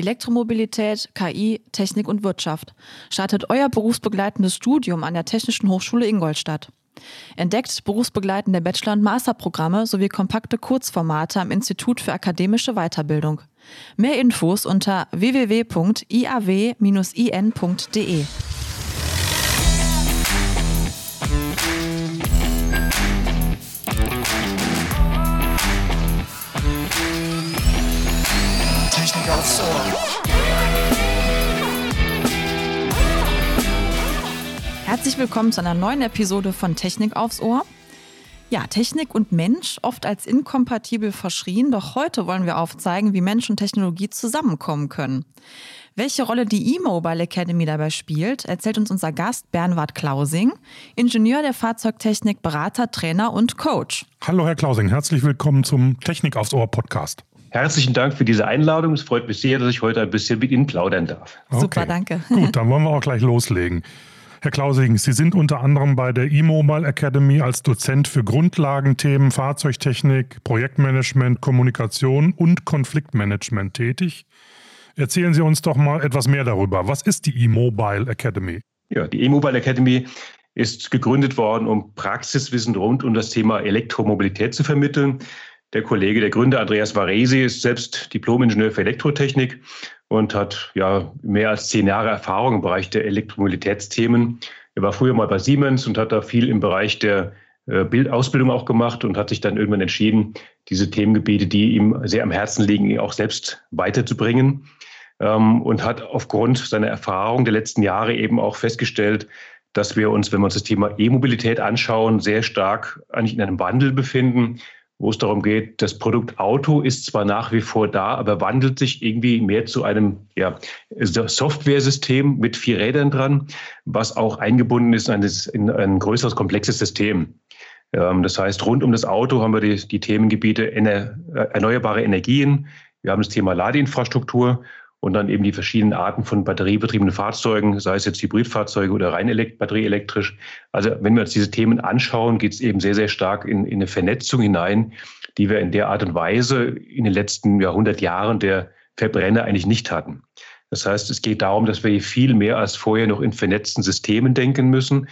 Elektromobilität, KI, Technik und Wirtschaft. Startet euer berufsbegleitendes Studium an der Technischen Hochschule Ingolstadt. Entdeckt berufsbegleitende Bachelor- und Masterprogramme sowie kompakte Kurzformate am Institut für akademische Weiterbildung. Mehr Infos unter www.iaw-in.de. willkommen zu einer neuen Episode von Technik aufs Ohr. Ja, Technik und Mensch oft als inkompatibel verschrien, doch heute wollen wir aufzeigen, wie Mensch und Technologie zusammenkommen können. Welche Rolle die E-Mobile Academy dabei spielt, erzählt uns unser Gast Bernhard Klausing, Ingenieur der Fahrzeugtechnik, Berater, Trainer und Coach. Hallo Herr Klausing, herzlich willkommen zum Technik aufs Ohr Podcast. Herzlichen Dank für diese Einladung. Es freut mich sehr, dass ich heute ein bisschen mit Ihnen plaudern darf. Okay. Super, danke. Gut, dann wollen wir auch gleich loslegen. Herr Klausing, Sie sind unter anderem bei der E-Mobile Academy als Dozent für Grundlagenthemen Fahrzeugtechnik, Projektmanagement, Kommunikation und Konfliktmanagement tätig. Erzählen Sie uns doch mal etwas mehr darüber. Was ist die E-Mobile Academy? Ja, die E-Mobile Academy ist gegründet worden, um Praxiswissen rund um das Thema Elektromobilität zu vermitteln. Der Kollege, der Gründer Andreas Varesi, ist selbst Diplom-Ingenieur für Elektrotechnik und hat ja mehr als zehn Jahre Erfahrung im Bereich der Elektromobilitätsthemen. Er war früher mal bei Siemens und hat da viel im Bereich der äh, Bildausbildung auch gemacht und hat sich dann irgendwann entschieden, diese Themengebiete, die ihm sehr am Herzen liegen, auch selbst weiterzubringen. Ähm, und hat aufgrund seiner Erfahrung der letzten Jahre eben auch festgestellt, dass wir uns, wenn wir uns das Thema E-Mobilität anschauen, sehr stark eigentlich in einem Wandel befinden wo es darum geht, das Produkt Auto ist zwar nach wie vor da, aber wandelt sich irgendwie mehr zu einem ja, Software-System mit vier Rädern dran, was auch eingebunden ist in ein, in ein größeres, komplexes System. Ähm, das heißt, rund um das Auto haben wir die, die Themengebiete äh, erneuerbare Energien, wir haben das Thema Ladeinfrastruktur und dann eben die verschiedenen Arten von batteriebetriebenen Fahrzeugen, sei es jetzt Hybridfahrzeuge oder rein elekt batterieelektrisch. Also wenn wir uns diese Themen anschauen, geht es eben sehr, sehr stark in, in eine Vernetzung hinein, die wir in der Art und Weise in den letzten Jahrhundert Jahren der Verbrenner eigentlich nicht hatten. Das heißt, es geht darum, dass wir viel mehr als vorher noch in vernetzten Systemen denken müssen,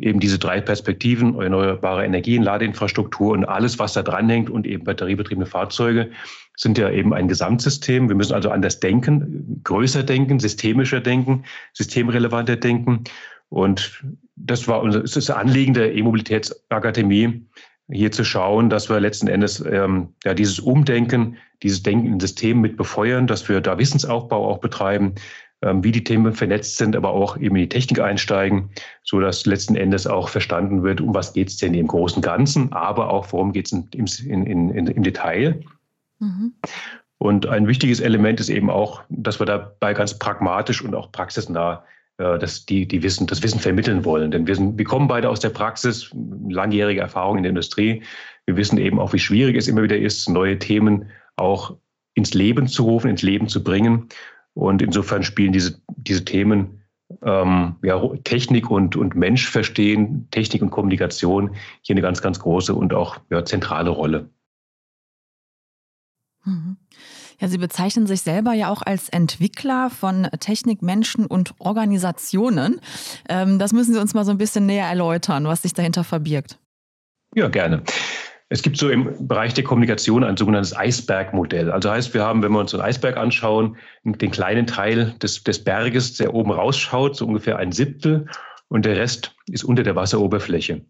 eben diese drei Perspektiven, erneuerbare Energien, Ladeinfrastruktur und alles, was da dranhängt und eben batteriebetriebene Fahrzeuge sind ja eben ein Gesamtsystem. Wir müssen also anders denken, größer denken, systemischer denken, systemrelevanter denken. Und das war unser, das Anliegen der E-Mobilitätsakademie, hier zu schauen, dass wir letzten Endes ähm, ja, dieses Umdenken, dieses Denken in Systemen mit befeuern, dass wir da Wissensaufbau auch betreiben, wie die Themen vernetzt sind, aber auch eben in die Technik einsteigen, so dass letzten Endes auch verstanden wird, um was geht es denn im großen Ganzen, aber auch worum geht es im, in, im Detail. Mhm. Und ein wichtiges Element ist eben auch, dass wir dabei ganz pragmatisch und auch praxisnah äh, das, die, die Wissen, das Wissen vermitteln wollen. Denn wir, sind, wir kommen beide aus der Praxis, langjährige Erfahrung in der Industrie. Wir wissen eben auch, wie schwierig es immer wieder ist, neue Themen auch ins Leben zu rufen, ins Leben zu bringen. Und insofern spielen diese, diese Themen ähm, ja, Technik und, und Mensch verstehen, Technik und Kommunikation hier eine ganz, ganz große und auch ja, zentrale Rolle. Mhm. Ja, Sie bezeichnen sich selber ja auch als Entwickler von Technik, Menschen und Organisationen. Ähm, das müssen Sie uns mal so ein bisschen näher erläutern, was sich dahinter verbirgt. Ja, gerne. Es gibt so im Bereich der Kommunikation ein sogenanntes Eisbergmodell. Also heißt, wir haben, wenn wir uns einen Eisberg anschauen, den kleinen Teil des, des Berges, der oben rausschaut, so ungefähr ein Siebtel, und der Rest ist unter der Wasseroberfläche.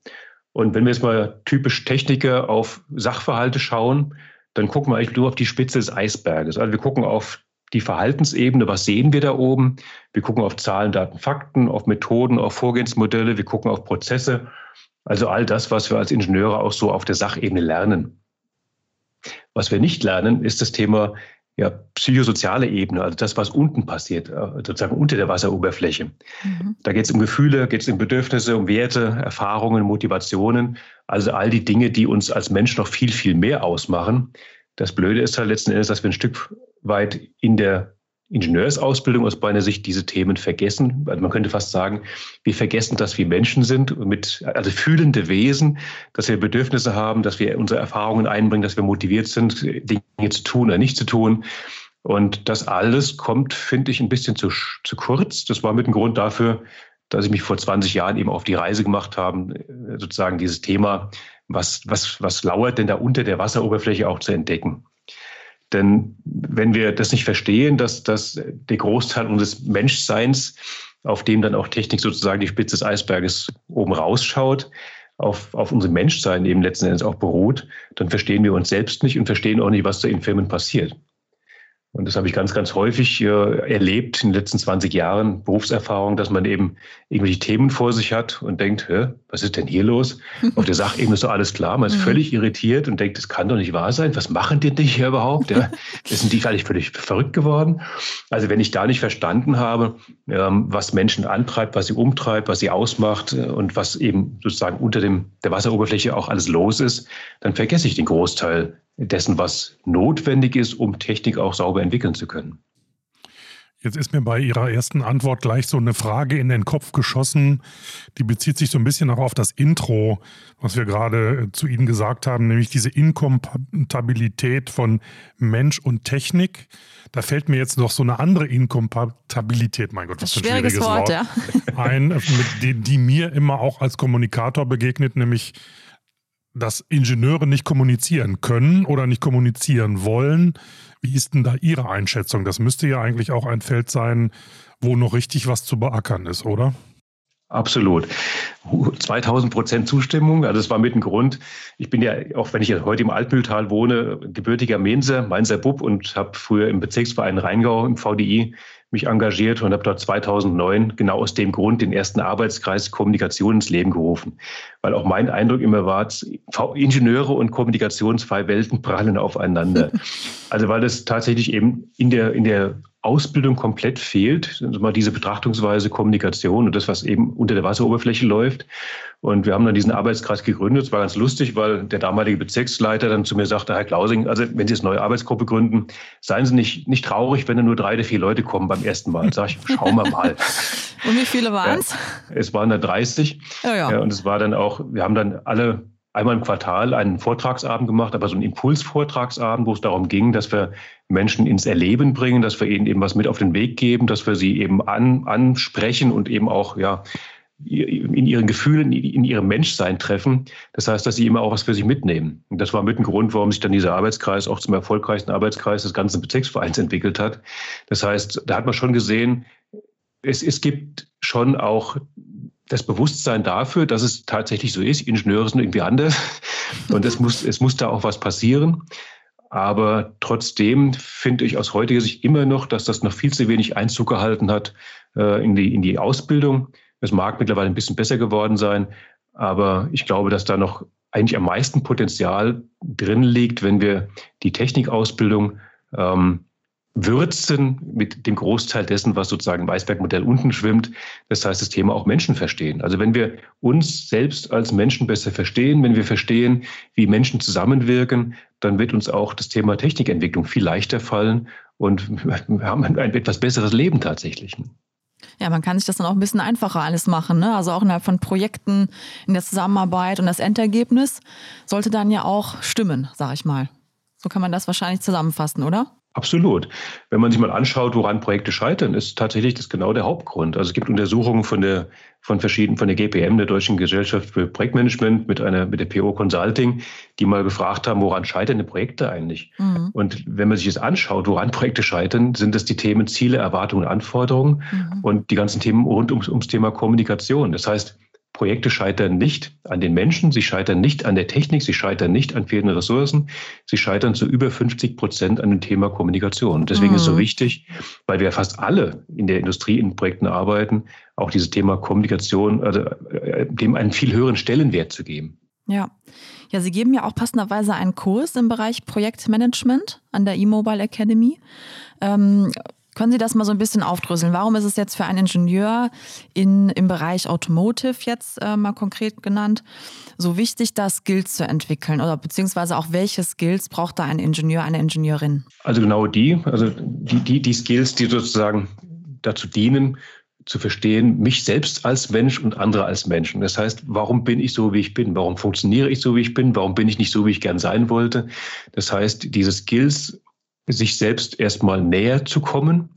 Und wenn wir jetzt mal typisch Techniker auf Sachverhalte schauen, dann gucken wir eigentlich nur auf die Spitze des Eisberges. Also wir gucken auf die Verhaltensebene, was sehen wir da oben? Wir gucken auf Zahlen, Daten, Fakten, auf Methoden, auf Vorgehensmodelle, wir gucken auf Prozesse also all das, was wir als Ingenieure auch so auf der Sachebene lernen. Was wir nicht lernen, ist das Thema ja, psychosoziale Ebene, also das, was unten passiert, äh, sozusagen unter der Wasseroberfläche. Mhm. Da geht es um Gefühle, geht es um Bedürfnisse, um Werte, Erfahrungen, Motivationen, also all die Dinge, die uns als Mensch noch viel, viel mehr ausmachen. Das Blöde ist halt letzten Endes, dass wir ein Stück weit in der Ingenieursausbildung aus meiner Sicht diese Themen vergessen. Also man könnte fast sagen, wir vergessen, dass wir Menschen sind, mit, also fühlende Wesen, dass wir Bedürfnisse haben, dass wir unsere Erfahrungen einbringen, dass wir motiviert sind, Dinge zu tun oder nicht zu tun. Und das alles kommt, finde ich, ein bisschen zu, zu kurz. Das war mit dem Grund dafür, dass ich mich vor 20 Jahren eben auf die Reise gemacht habe, sozusagen dieses Thema, was, was, was lauert denn da unter der Wasseroberfläche auch zu entdecken. Denn wenn wir das nicht verstehen, dass, dass der Großteil unseres Menschseins, auf dem dann auch Technik sozusagen die Spitze des Eisberges oben rausschaut, auf, auf unser Menschsein eben letzten Endes auch beruht, dann verstehen wir uns selbst nicht und verstehen auch nicht, was da in Firmen passiert. Und das habe ich ganz, ganz häufig äh, erlebt in den letzten 20 Jahren Berufserfahrung, dass man eben irgendwelche Themen vor sich hat und denkt, Hä, was ist denn hier los? Auf der Sachebene ist so alles klar. Man ist mhm. völlig irritiert und denkt, das kann doch nicht wahr sein. Was machen die denn hier überhaupt? Ja, sind die eigentlich völlig verrückt geworden? Also wenn ich da nicht verstanden habe, ähm, was Menschen antreibt, was sie umtreibt, was sie ausmacht äh, und was eben sozusagen unter dem, der Wasseroberfläche auch alles los ist, dann vergesse ich den Großteil dessen, was notwendig ist, um Technik auch sauber entwickeln zu können. Jetzt ist mir bei Ihrer ersten Antwort gleich so eine Frage in den Kopf geschossen. Die bezieht sich so ein bisschen auch auf das Intro, was wir gerade äh, zu Ihnen gesagt haben, nämlich diese Inkompatibilität von Mensch und Technik. Da fällt mir jetzt noch so eine andere Inkompatibilität, mein Gott, was für ein schwieriges, schwieriges Wort, Wort ja. ein, die, die mir immer auch als Kommunikator begegnet, nämlich dass Ingenieure nicht kommunizieren können oder nicht kommunizieren wollen. Wie ist denn da Ihre Einschätzung? Das müsste ja eigentlich auch ein Feld sein, wo noch richtig was zu beackern ist, oder? Absolut. 2000 Prozent Zustimmung. Also das war mit dem Grund. Ich bin ja, auch wenn ich heute im Altmühltal wohne, gebürtiger Mainzer, Mainzer Bub und habe früher im Bezirksverein Rheingau im VDI mich engagiert und habe dort 2009 genau aus dem Grund den ersten Arbeitskreis Kommunikation ins Leben gerufen. Weil auch mein Eindruck immer war, Ingenieure und Kommunikation, zwei Welten prallen aufeinander. also weil es tatsächlich eben in der, in der Ausbildung komplett fehlt, also mal diese Betrachtungsweise Kommunikation und das, was eben unter der Wasseroberfläche läuft. Und wir haben dann diesen Arbeitskreis gegründet. Es war ganz lustig, weil der damalige Bezirksleiter dann zu mir sagte, Herr Klausing, also wenn Sie jetzt neue Arbeitsgruppe gründen, seien Sie nicht, nicht traurig, wenn da nur drei oder vier Leute kommen beim ersten Mal. Sag ich, schauen wir mal. und wie viele waren es? Ja, es waren da 30. Ja, ja. ja, und es war dann auch, wir haben dann alle einmal im Quartal einen Vortragsabend gemacht, aber so einen Impulsvortragsabend, wo es darum ging, dass wir Menschen ins Erleben bringen, dass wir ihnen eben was mit auf den Weg geben, dass wir sie eben an, ansprechen und eben auch ja, in ihren Gefühlen, in ihrem Menschsein treffen. Das heißt, dass sie immer auch was für sich mitnehmen. Und das war mit ein Grund, warum sich dann dieser Arbeitskreis auch zum erfolgreichsten Arbeitskreis des ganzen Bezirksvereins entwickelt hat. Das heißt, da hat man schon gesehen, es, es gibt schon auch das Bewusstsein dafür, dass es tatsächlich so ist. Ingenieure sind irgendwie anders und es muss, es muss da auch was passieren. Aber trotzdem finde ich aus heutiger Sicht immer noch, dass das noch viel zu wenig Einzug gehalten hat äh, in, die, in die Ausbildung. Es mag mittlerweile ein bisschen besser geworden sein, aber ich glaube, dass da noch eigentlich am meisten Potenzial drin liegt, wenn wir die Technikausbildung ähm, würzen mit dem Großteil dessen, was sozusagen im Eisbergmodell unten schwimmt. Das heißt, das Thema auch Menschen verstehen. Also wenn wir uns selbst als Menschen besser verstehen, wenn wir verstehen, wie Menschen zusammenwirken, dann wird uns auch das Thema Technikentwicklung viel leichter fallen und wir haben ein etwas besseres Leben tatsächlich. Ja, man kann sich das dann auch ein bisschen einfacher alles machen. Ne? Also auch innerhalb von Projekten, in der Zusammenarbeit und das Endergebnis sollte dann ja auch stimmen, sag ich mal. So kann man das wahrscheinlich zusammenfassen, oder? Absolut. Wenn man sich mal anschaut, woran Projekte scheitern, ist tatsächlich das genau der Hauptgrund. Also es gibt Untersuchungen von der, von verschiedenen, von der GPM, der Deutschen Gesellschaft für Projektmanagement, mit einer, mit der PO Consulting, die mal gefragt haben, woran scheitern die Projekte eigentlich? Mhm. Und wenn man sich das anschaut, woran Projekte scheitern, sind das die Themen Ziele, Erwartungen, Anforderungen mhm. und die ganzen Themen rund ums, ums Thema Kommunikation. Das heißt, Projekte scheitern nicht an den Menschen, sie scheitern nicht an der Technik, sie scheitern nicht an fehlenden Ressourcen, sie scheitern zu über 50 Prozent an dem Thema Kommunikation. Deswegen mhm. ist es so mhm. wichtig, weil wir fast alle in der Industrie in Projekten arbeiten, auch dieses Thema Kommunikation, also äh, dem einen viel höheren Stellenwert zu geben. Ja. Ja, Sie geben ja auch passenderweise einen Kurs im Bereich Projektmanagement an der E-Mobile Academy. Ähm, können Sie das mal so ein bisschen aufdröseln? Warum ist es jetzt für einen Ingenieur in, im Bereich Automotive jetzt äh, mal konkret genannt so wichtig, da Skills zu entwickeln? Oder beziehungsweise auch welche Skills braucht da ein Ingenieur, eine Ingenieurin? Also genau die, also die, die, die Skills, die sozusagen dazu dienen, zu verstehen, mich selbst als Mensch und andere als Menschen. Das heißt, warum bin ich so, wie ich bin? Warum funktioniere ich so, wie ich bin? Warum bin ich nicht so, wie ich gern sein wollte? Das heißt, diese Skills sich selbst erstmal näher zu kommen,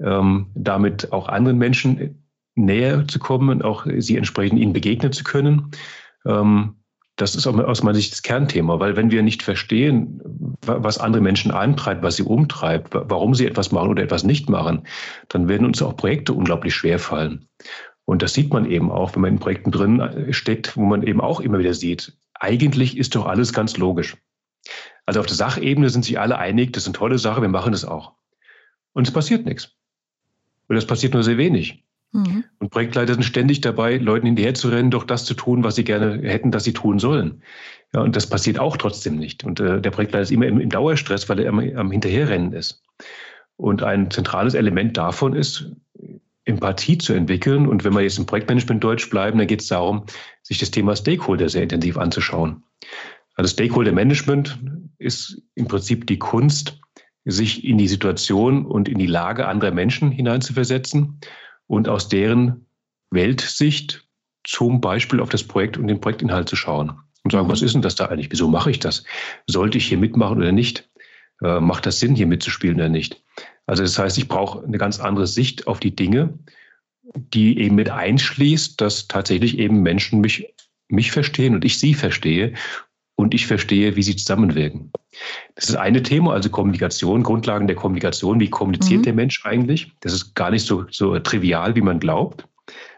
ähm, damit auch anderen Menschen näher zu kommen und auch sie entsprechend ihnen begegnen zu können. Ähm, das ist aus meiner Sicht das Kernthema, weil wenn wir nicht verstehen, was andere Menschen antreibt, was sie umtreibt, warum sie etwas machen oder etwas nicht machen, dann werden uns auch Projekte unglaublich schwer fallen. Und das sieht man eben auch, wenn man in Projekten drin äh, steckt, wo man eben auch immer wieder sieht, eigentlich ist doch alles ganz logisch. Also auf der Sachebene sind sich alle einig, das ist eine tolle Sache, wir machen das auch. Und es passiert nichts. Und es passiert nur sehr wenig. Mhm. Und Projektleiter sind ständig dabei, Leuten hinterher zu rennen, doch das zu tun, was sie gerne hätten, dass sie tun sollen. Ja, und das passiert auch trotzdem nicht. Und äh, der Projektleiter ist immer im, im Dauerstress, weil er immer am Hinterherrennen ist. Und ein zentrales Element davon ist, Empathie zu entwickeln. Und wenn wir jetzt im Projektmanagement Deutsch bleiben, dann geht es darum, sich das Thema Stakeholder sehr intensiv anzuschauen. Also Stakeholder Management ist im Prinzip die Kunst, sich in die Situation und in die Lage anderer Menschen hineinzuversetzen und aus deren Weltsicht zum Beispiel auf das Projekt und den Projektinhalt zu schauen und sagen, was ist denn das da eigentlich? Wieso mache ich das? Sollte ich hier mitmachen oder nicht? Äh, macht das Sinn, hier mitzuspielen oder nicht? Also das heißt, ich brauche eine ganz andere Sicht auf die Dinge, die eben mit einschließt, dass tatsächlich eben Menschen mich, mich verstehen und ich sie verstehe und ich verstehe, wie sie zusammenwirken. Das ist eine Thema, also Kommunikation, Grundlagen der Kommunikation. Wie kommuniziert mhm. der Mensch eigentlich? Das ist gar nicht so, so trivial, wie man glaubt.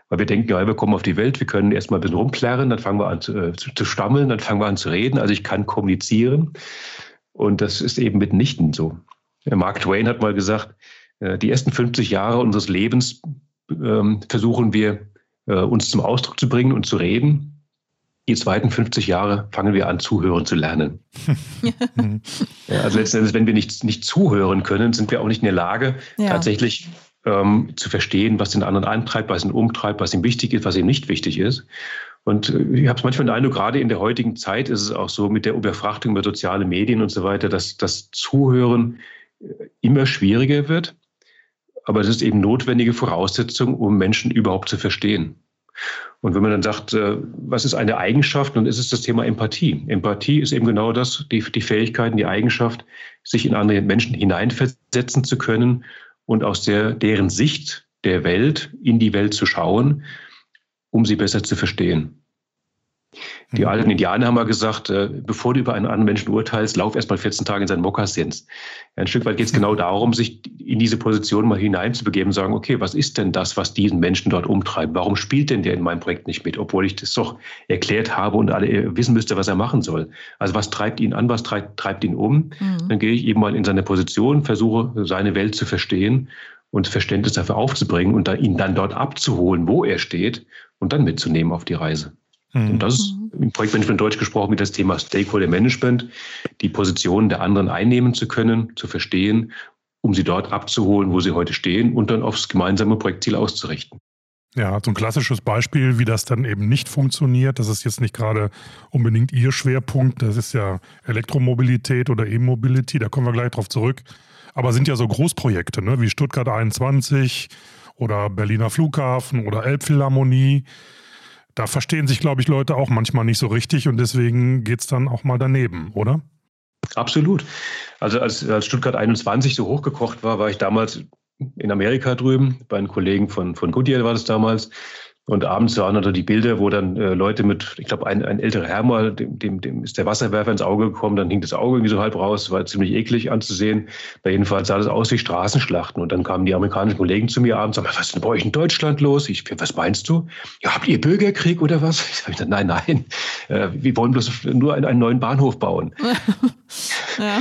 Weil wir denken, ja, wir kommen auf die Welt, wir können erstmal ein bisschen rumplärren, dann fangen wir an zu, äh, zu, zu stammeln, dann fangen wir an zu reden. Also ich kann kommunizieren. Und das ist eben mitnichten so. Mark Twain hat mal gesagt, äh, die ersten 50 Jahre unseres Lebens ähm, versuchen wir, äh, uns zum Ausdruck zu bringen und zu reden. Die zweiten 50 Jahre fangen wir an, zuhören zu lernen. ja, also letzten Endes, wenn wir nicht, nicht zuhören können, sind wir auch nicht in der Lage, ja. tatsächlich ähm, zu verstehen, was den anderen antreibt, was ihn umtreibt, was ihm wichtig ist, was ihm nicht wichtig ist. Und äh, ich habe es manchmal den Eindruck, gerade in der heutigen Zeit ist es auch so mit der Überfrachtung über soziale Medien und so weiter, dass das Zuhören immer schwieriger wird. Aber es ist eben notwendige Voraussetzung, um Menschen überhaupt zu verstehen. Und wenn man dann sagt, äh, was ist eine Eigenschaft, dann ist es das Thema Empathie. Empathie ist eben genau das, die, die Fähigkeit, die Eigenschaft, sich in andere Menschen hineinversetzen zu können und aus der, deren Sicht der Welt in die Welt zu schauen, um sie besser zu verstehen. Die mhm. alten Indianer haben mal gesagt, äh, bevor du über einen anderen Menschen urteilst, lauf erst mal 14 Tage in seinen Mokassins. Ein Stück weit geht es genau darum, sich in diese Position mal hineinzubegeben und sagen, okay, was ist denn das, was diesen Menschen dort umtreibt? Warum spielt denn der in meinem Projekt nicht mit, obwohl ich das doch erklärt habe und alle wissen müsste, was er machen soll? Also was treibt ihn an, was treibt, treibt ihn um? Mhm. Dann gehe ich eben mal in seine Position, versuche seine Welt zu verstehen und Verständnis dafür aufzubringen und dann, ihn dann dort abzuholen, wo er steht und dann mitzunehmen auf die Reise. Mhm. Und das ist im Projektmanagement Deutsch gesprochen mit das Thema Stakeholder Management, die Positionen der anderen einnehmen zu können, zu verstehen, um sie dort abzuholen, wo sie heute stehen und dann aufs gemeinsame Projektziel auszurichten. Ja, so ein klassisches Beispiel, wie das dann eben nicht funktioniert. Das ist jetzt nicht gerade unbedingt Ihr Schwerpunkt. Das ist ja Elektromobilität oder E-Mobility. Da kommen wir gleich drauf zurück. Aber sind ja so Großprojekte, ne? wie Stuttgart 21 oder Berliner Flughafen oder Elbphilharmonie da verstehen sich, glaube ich, Leute auch manchmal nicht so richtig und deswegen geht es dann auch mal daneben, oder? Absolut. Also als, als Stuttgart 21 so hochgekocht war, war ich damals in Amerika drüben, bei einem Kollegen von, von Goodyear war das damals. Und abends waren da die Bilder, wo dann äh, Leute mit, ich glaube, ein, ein älterer Herr mal, dem, dem, dem ist der Wasserwerfer ins Auge gekommen, dann hing das Auge irgendwie so halb raus, war ziemlich eklig anzusehen. Bei jedenfalls sah das aus wie Straßenschlachten. Und dann kamen die amerikanischen Kollegen zu mir abends und sagten, was ist denn bei euch in Deutschland los? Ich, was meinst du? Ja, habt ihr Bürgerkrieg oder was? Ich sage, gesagt, nein, nein, äh, wir wollen bloß nur einen, einen neuen Bahnhof bauen. ja.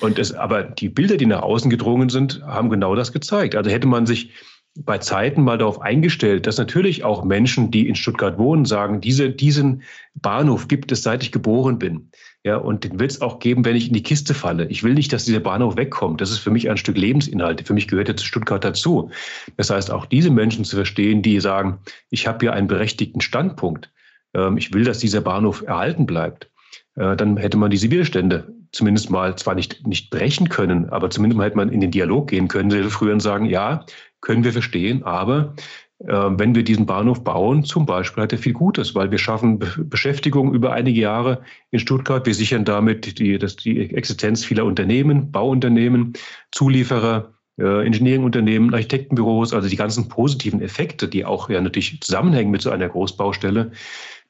Und es, aber die Bilder, die nach außen gedrungen sind, haben genau das gezeigt. Also hätte man sich bei Zeiten mal darauf eingestellt, dass natürlich auch Menschen, die in Stuttgart wohnen, sagen, diese, diesen Bahnhof gibt es, seit ich geboren bin. Ja, und den wird es auch geben, wenn ich in die Kiste falle. Ich will nicht, dass dieser Bahnhof wegkommt. Das ist für mich ein Stück Lebensinhalt. Für mich gehört er zu Stuttgart dazu. Das heißt, auch diese Menschen zu verstehen, die sagen, ich habe hier einen berechtigten Standpunkt. Ähm, ich will, dass dieser Bahnhof erhalten bleibt. Äh, dann hätte man diese Widerstände zumindest mal zwar nicht, nicht brechen können, aber zumindest mal hätte man in den Dialog gehen können, früher und sagen, ja, können wir verstehen, aber äh, wenn wir diesen Bahnhof bauen, zum Beispiel, hat er viel Gutes, weil wir schaffen Beschäftigung über einige Jahre in Stuttgart. Wir sichern damit die, das, die Existenz vieler Unternehmen, Bauunternehmen, Zulieferer, äh, Engineering-Unternehmen, Architektenbüros, also die ganzen positiven Effekte, die auch ja natürlich zusammenhängen mit so einer Großbaustelle,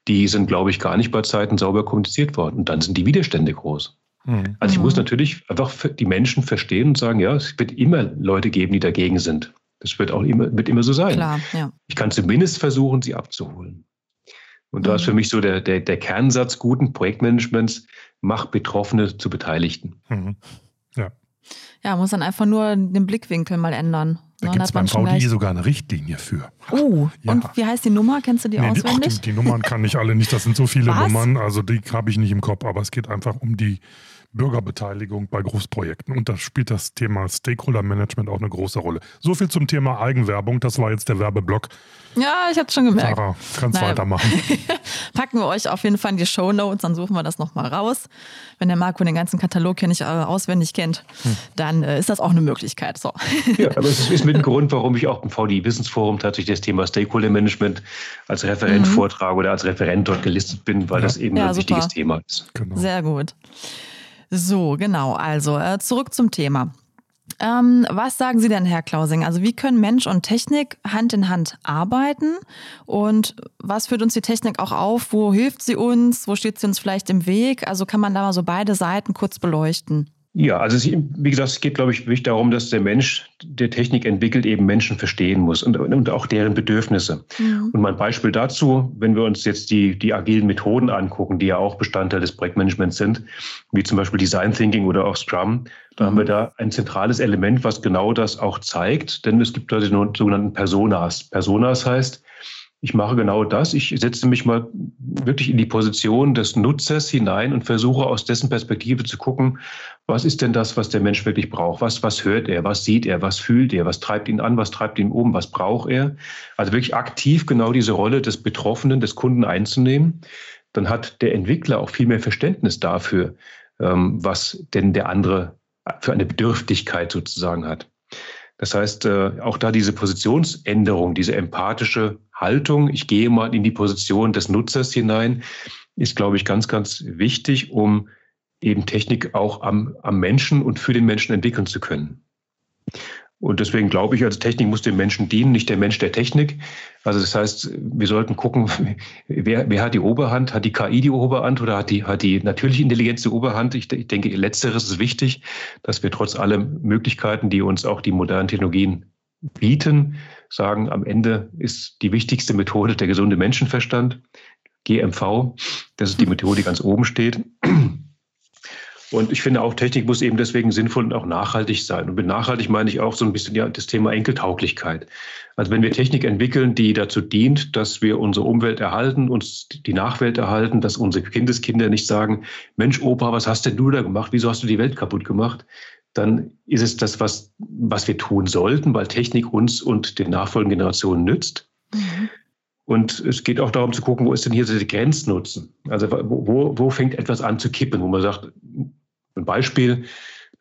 die sind, glaube ich, gar nicht bei Zeiten sauber kommuniziert worden. Und dann sind die Widerstände groß. Mhm. Also ich muss mhm. natürlich einfach die Menschen verstehen und sagen, ja, es wird immer Leute geben, die dagegen sind. Das wird auch immer, wird immer so sein. Klar, ja. Ich kann zumindest versuchen, sie abzuholen. Und mhm. da ist für mich so der, der, der Kernsatz guten Projektmanagements, macht Betroffene zu Beteiligten. Mhm. Ja. Ja, muss dann einfach nur den Blickwinkel mal ändern. Da gibt es beim VDI sogar eine Richtlinie für. Oh, ja. und wie heißt die Nummer? Kennst du die nee, auswendig? Die, ach, die, die, Nummern kann ich alle nicht, das sind so viele Was? Nummern, also die habe ich nicht im Kopf, aber es geht einfach um die Bürgerbeteiligung bei Großprojekten. Und da spielt das Thema Stakeholder-Management auch eine große Rolle. So viel zum Thema Eigenwerbung. Das war jetzt der Werbeblock. Ja, ich habe schon gemerkt. Sarah, kannst naja. weitermachen. Packen wir euch auf jeden Fall in die Show Notes, dann suchen wir das nochmal raus. Wenn der Marco den ganzen Katalog hier nicht äh, auswendig kennt, hm. dann äh, ist das auch eine Möglichkeit. So. Ja, aber es ist mit dem Grund, warum ich auch im VDI Wissensforum tatsächlich das Thema Stakeholder Management als Referent mhm. vortrage oder als Referent dort gelistet bin, weil ja. das eben ja, ein super. wichtiges Thema ist. Genau. Sehr gut. So, genau. Also äh, zurück zum Thema. Ähm, was sagen Sie denn, Herr Klausing? Also wie können Mensch und Technik Hand in Hand arbeiten? Und was führt uns die Technik auch auf? Wo hilft sie uns? Wo steht sie uns vielleicht im Weg? Also kann man da mal so beide Seiten kurz beleuchten? Ja, also es, wie gesagt, es geht, glaube ich, wirklich darum, dass der Mensch, der Technik entwickelt, eben Menschen verstehen muss und, und auch deren Bedürfnisse. Mhm. Und mein Beispiel dazu, wenn wir uns jetzt die, die agilen Methoden angucken, die ja auch Bestandteil des Projektmanagements sind, wie zum Beispiel Design Thinking oder auch Scrum, da mhm. haben wir da ein zentrales Element, was genau das auch zeigt, denn es gibt da die sogenannten Personas. Personas heißt, ich mache genau das. Ich setze mich mal wirklich in die Position des Nutzers hinein und versuche aus dessen Perspektive zu gucken, was ist denn das, was der Mensch wirklich braucht? Was, was hört er? Was sieht er? Was fühlt er? Was treibt ihn an? Was treibt ihn um? Was braucht er? Also wirklich aktiv genau diese Rolle des Betroffenen, des Kunden einzunehmen. Dann hat der Entwickler auch viel mehr Verständnis dafür, ähm, was denn der andere für eine Bedürftigkeit sozusagen hat. Das heißt, äh, auch da diese Positionsänderung, diese empathische Haltung, ich gehe mal in die Position des Nutzers hinein, ist, glaube ich, ganz, ganz wichtig, um eben Technik auch am, am Menschen und für den Menschen entwickeln zu können. Und deswegen glaube ich, also Technik muss dem Menschen dienen, nicht der Mensch der Technik. Also das heißt, wir sollten gucken, wer, wer hat die Oberhand? Hat die KI die Oberhand oder hat die, hat die natürliche Intelligenz die Oberhand? Ich, ich denke, letzteres ist wichtig, dass wir trotz aller Möglichkeiten, die uns auch die modernen Technologien bieten, sagen, am Ende ist die wichtigste Methode der gesunde Menschenverstand, GMV. Das ist die Methode, die ganz oben steht. Und ich finde auch, Technik muss eben deswegen sinnvoll und auch nachhaltig sein. Und mit nachhaltig meine ich auch so ein bisschen ja, das Thema Enkeltauglichkeit. Also wenn wir Technik entwickeln, die dazu dient, dass wir unsere Umwelt erhalten, uns die Nachwelt erhalten, dass unsere Kindeskinder nicht sagen, Mensch, Opa, was hast denn du da gemacht? Wieso hast du die Welt kaputt gemacht? Dann ist es das, was, was wir tun sollten, weil Technik uns und den nachfolgenden Generationen nützt. Mhm. Und es geht auch darum zu gucken, wo ist denn hier so der Grenznutzen? Also wo, wo fängt etwas an zu kippen, wo man sagt, ein Beispiel,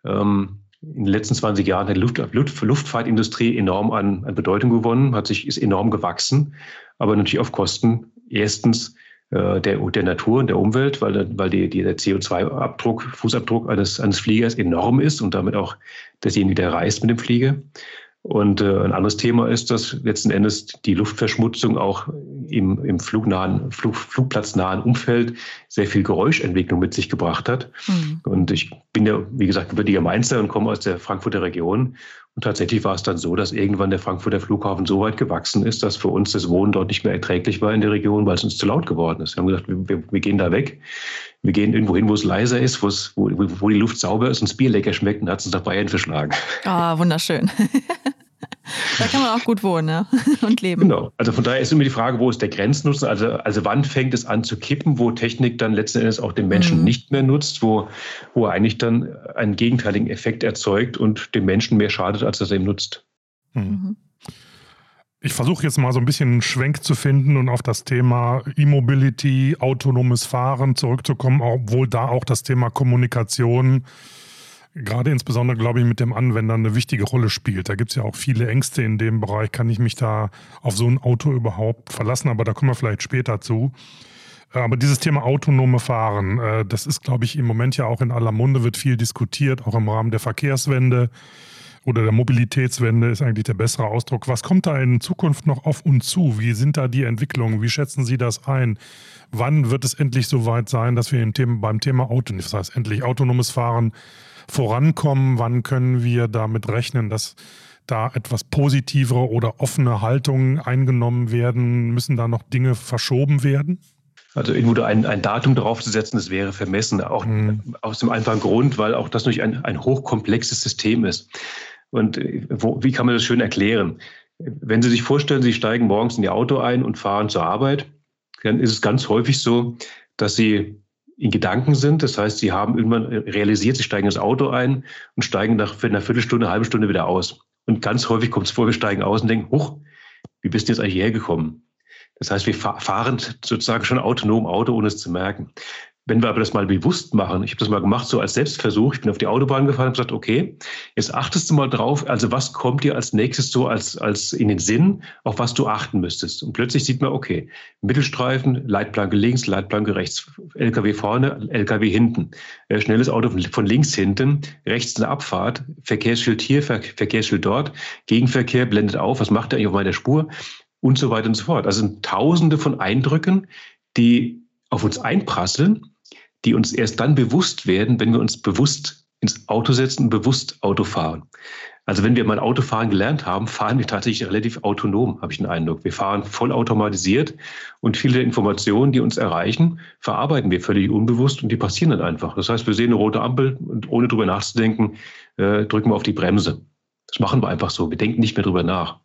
ähm, in den letzten 20 Jahren hat die Luft, Luft, Luftfahrtindustrie enorm an, an, Bedeutung gewonnen, hat sich, ist enorm gewachsen, aber natürlich auf Kosten erstens äh, der, der Natur und der Umwelt, weil, weil die, die, der CO2-Abdruck, Fußabdruck eines, eines Fliegers enorm ist und damit auch derjenige, der reist mit dem Flieger. Und äh, ein anderes Thema ist, dass letzten Endes die Luftverschmutzung auch im, im flugnahen, Flug, flugplatznahen Umfeld sehr viel Geräuschentwicklung mit sich gebracht hat. Mhm. Und ich bin ja, wie gesagt, gebürtiger Mainzer und komme aus der Frankfurter Region. Und tatsächlich war es dann so, dass irgendwann der Frankfurter Flughafen so weit gewachsen ist, dass für uns das Wohnen dort nicht mehr erträglich war in der Region, weil es uns zu laut geworden ist. Wir haben gesagt, wir, wir gehen da weg. Wir gehen irgendwo hin, wo es leiser ist, wo, wo, wo die Luft sauber ist und das Bier lecker schmeckt und hat es uns nach Bayern verschlagen. Ah, wunderschön. Da kann man auch gut wohnen ja? und leben. Genau. Also von daher ist immer die Frage, wo ist der Grenznutzen? Also, also wann fängt es an zu kippen, wo Technik dann letzten Endes auch den Menschen mhm. nicht mehr nutzt, wo, wo er eigentlich dann einen gegenteiligen Effekt erzeugt und dem Menschen mehr schadet, als dass er ihm nutzt. Mhm. mhm. Ich versuche jetzt mal so ein bisschen einen Schwenk zu finden und auf das Thema E-Mobility, autonomes Fahren zurückzukommen, obwohl da auch das Thema Kommunikation gerade insbesondere, glaube ich, mit dem Anwender eine wichtige Rolle spielt. Da gibt es ja auch viele Ängste in dem Bereich. Kann ich mich da auf so ein Auto überhaupt verlassen? Aber da kommen wir vielleicht später zu. Aber dieses Thema autonome Fahren, äh, das ist, glaube ich, im Moment ja auch in aller Munde, wird viel diskutiert, auch im Rahmen der Verkehrswende oder der Mobilitätswende ist eigentlich der bessere Ausdruck. Was kommt da in Zukunft noch auf uns zu? Wie sind da die Entwicklungen? Wie schätzen Sie das ein? Wann wird es endlich so weit sein, dass wir Thema, beim Thema Auto, das heißt endlich autonomes Fahren vorankommen? Wann können wir damit rechnen, dass da etwas positivere oder offene Haltungen eingenommen werden? Müssen da noch Dinge verschoben werden? Also irgendwo ein, ein Datum draufzusetzen, das wäre vermessen. Auch mhm. aus dem einfachen Grund, weil auch das natürlich ein, ein hochkomplexes System ist. Und äh, wo, wie kann man das schön erklären? Wenn Sie sich vorstellen, Sie steigen morgens in Ihr Auto ein und fahren zur Arbeit, dann ist es ganz häufig so, dass Sie in Gedanken sind. Das heißt, Sie haben irgendwann realisiert, Sie steigen ins Auto ein und steigen nach für eine Viertelstunde, eine halbe Stunde wieder aus. Und ganz häufig kommt es vor, wir steigen aus und denken, huch, wie bist du jetzt eigentlich hergekommen? Das heißt, wir fahren sozusagen schon autonom Auto, ohne es zu merken. Wenn wir aber das mal bewusst machen, ich habe das mal gemacht, so als Selbstversuch, ich bin auf die Autobahn gefahren und gesagt, okay, jetzt achtest du mal drauf, also was kommt dir als nächstes so als, als in den Sinn, auf was du achten müsstest. Und plötzlich sieht man, okay, Mittelstreifen, Leitplanke links, Leitplanke rechts, LKW vorne, LKW hinten, äh, schnelles Auto von links hinten, rechts eine Abfahrt, Verkehrsschild hier, Verkehrsschild dort, Gegenverkehr blendet auf, was macht er eigentlich auf meiner Spur? Und so weiter und so fort. Also sind tausende von Eindrücken, die auf uns einprasseln die uns erst dann bewusst werden, wenn wir uns bewusst ins Auto setzen und bewusst Auto fahren. Also wenn wir mal Autofahren gelernt haben, fahren wir tatsächlich relativ autonom, habe ich den Eindruck. Wir fahren vollautomatisiert und viele Informationen, die uns erreichen, verarbeiten wir völlig unbewusst und die passieren dann einfach. Das heißt, wir sehen eine rote Ampel und ohne drüber nachzudenken, äh, drücken wir auf die Bremse. Das machen wir einfach so. Wir denken nicht mehr drüber nach.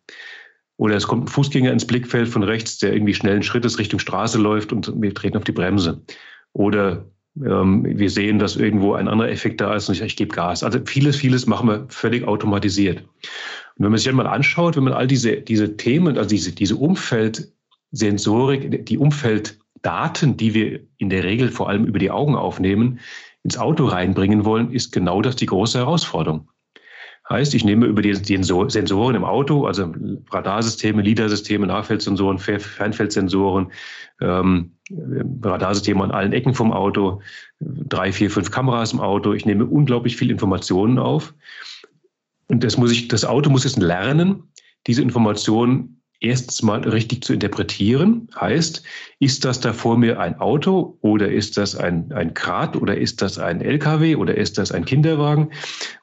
Oder es kommt ein Fußgänger ins Blickfeld von rechts, der irgendwie schnellen Schrittes Richtung Straße läuft und wir treten auf die Bremse. Oder wir sehen, dass irgendwo ein anderer Effekt da ist und ich, ich gebe Gas. Also vieles, vieles machen wir völlig automatisiert. Und wenn man sich einmal anschaut, wenn man all diese, diese Themen, also diese, diese Umfeldsensorik, die Umfelddaten, die wir in der Regel vor allem über die Augen aufnehmen, ins Auto reinbringen wollen, ist genau das die große Herausforderung. Heißt, ich nehme über die Sensoren im Auto, also Radarsysteme, LIDAR-Systeme, Nahfeldsensoren, Fernfeldsensoren, ähm, Radarsysteme an allen Ecken vom Auto, drei, vier, fünf Kameras im Auto. Ich nehme unglaublich viel Informationen auf. Und das muss ich, das Auto muss jetzt lernen, diese Informationen erstens mal richtig zu interpretieren. Heißt, ist das da vor mir ein Auto oder ist das ein, ein Krat oder ist das ein LKW oder ist das ein Kinderwagen